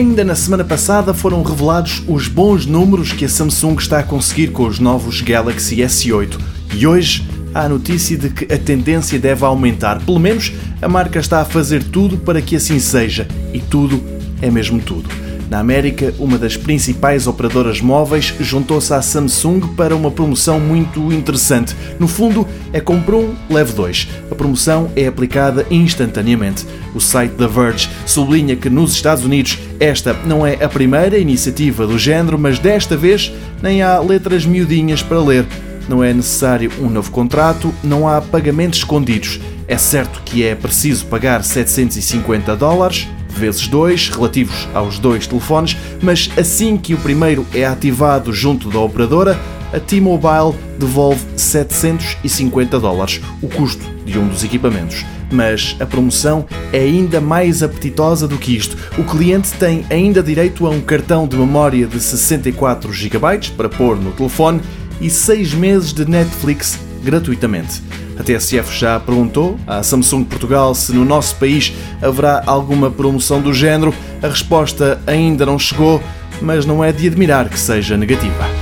Ainda na semana passada foram revelados os bons números que a Samsung está a conseguir com os novos Galaxy S8 e hoje há a notícia de que a tendência deve aumentar. Pelo menos a marca está a fazer tudo para que assim seja e tudo é mesmo tudo. Na América, uma das principais operadoras móveis juntou-se à Samsung para uma promoção muito interessante. No fundo, é compra um, leve dois. A promoção é aplicada instantaneamente. O site da Verge sublinha que nos Estados Unidos esta não é a primeira iniciativa do género, mas desta vez nem há letras miudinhas para ler. Não é necessário um novo contrato, não há pagamentos escondidos. É certo que é preciso pagar 750 dólares, vezes 2, relativos aos dois telefones, mas assim que o primeiro é ativado junto da operadora, a T-Mobile devolve 750 dólares, o custo de um dos equipamentos. Mas a promoção é ainda mais apetitosa do que isto. O cliente tem ainda direito a um cartão de memória de 64 GB para pôr no telefone e 6 meses de Netflix gratuitamente. A TSF já perguntou à Samsung Portugal se no nosso país haverá alguma promoção do género. A resposta ainda não chegou, mas não é de admirar que seja negativa.